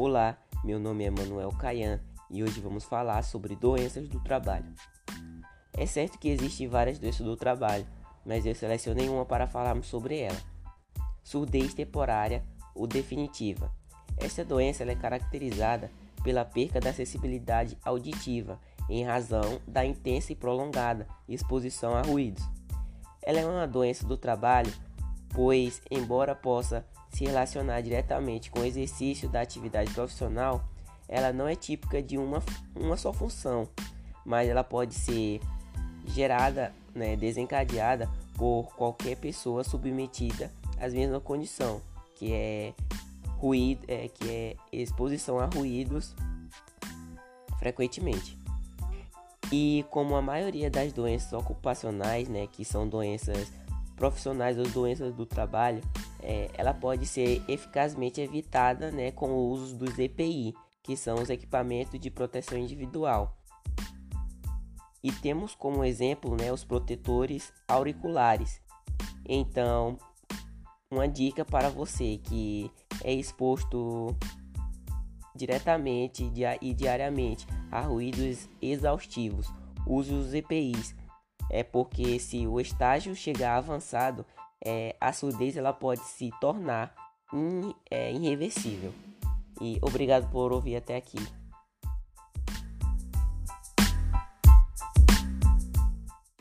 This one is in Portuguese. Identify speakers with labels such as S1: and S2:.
S1: Olá, meu nome é Manuel Caian e hoje vamos falar sobre doenças do trabalho. É certo que existem várias doenças do trabalho, mas eu selecionei uma para falarmos sobre ela. Surdez temporária ou definitiva. Esta doença é caracterizada pela perca da acessibilidade auditiva em razão da intensa e prolongada exposição a ruídos. Ela é uma doença do trabalho, pois, embora possa se relacionar diretamente com o exercício da atividade profissional, ela não é típica de uma, uma só função, mas ela pode ser gerada, né, desencadeada por qualquer pessoa submetida às mesma condição, que é ruído, é, que é exposição a ruídos frequentemente. E como a maioria das doenças ocupacionais, né, que são doenças profissionais ou doenças do trabalho, é, ela pode ser eficazmente evitada né, com o uso dos EPI, que são os equipamentos de proteção individual. E temos como exemplo né, os protetores auriculares. Então, uma dica para você que é exposto diretamente e diariamente a ruídos exaustivos. Use os EPIs, é porque se o estágio chegar avançado, é, a surdez ela pode se tornar in, é, irreversível. E obrigado por ouvir até aqui.